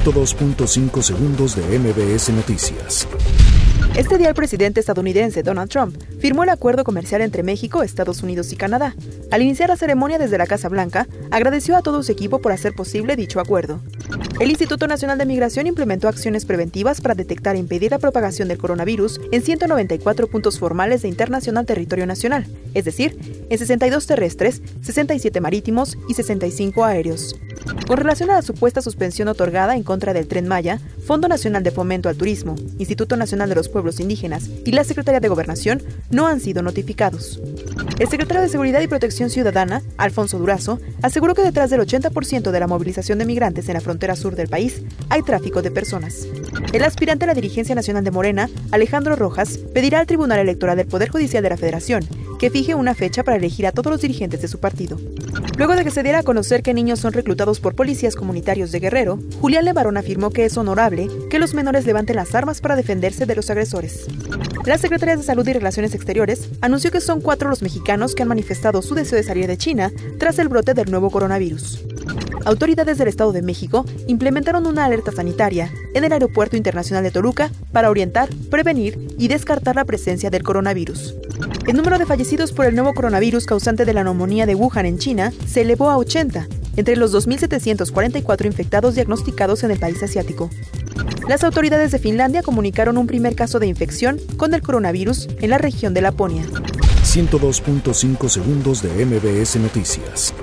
102.5 segundos de MBS Noticias. Este día el presidente estadounidense Donald Trump firmó el acuerdo comercial entre México, Estados Unidos y Canadá. Al iniciar la ceremonia desde la Casa Blanca, agradeció a todo su equipo por hacer posible dicho acuerdo. El Instituto Nacional de Migración implementó acciones preventivas para detectar e impedir la propagación del coronavirus en 194 puntos formales de internacional territorio nacional, es decir, en 62 terrestres, 67 marítimos y 65 aéreos. Con relación a la supuesta suspensión otorgada en contra del Tren Maya, Fondo Nacional de Fomento al Turismo, Instituto Nacional de los Pueblos Indígenas y la Secretaría de Gobernación no han sido notificados. El secretario de Seguridad y Protección Ciudadana, Alfonso Durazo, aseguró que detrás del 80% de la movilización de migrantes en la frontera sur del país hay tráfico de personas. El aspirante a la dirigencia nacional de Morena, Alejandro Rojas, pedirá al Tribunal Electoral del Poder Judicial de la Federación que fije una fecha para elegir a todos los dirigentes de su partido. Luego de que se diera a conocer que niños son reclutados por policías comunitarios de Guerrero, Julián Levarón afirmó que es honorable que los menores levanten las armas para defenderse de los agresores. La Secretaría de Salud y Relaciones Exteriores anunció que son cuatro los mexicanos que han manifestado su deseo de salir de China tras el brote del nuevo coronavirus. Autoridades del Estado de México implementaron una alerta sanitaria en el Aeropuerto Internacional de Toluca para orientar, prevenir y descartar la presencia del coronavirus. El número de fallecidos por el nuevo coronavirus causante de la neumonía de Wuhan en China se elevó a 80, entre los 2.744 infectados diagnosticados en el país asiático. Las autoridades de Finlandia comunicaron un primer caso de infección con el coronavirus en la región de Laponia. 102.5 segundos de MBS Noticias.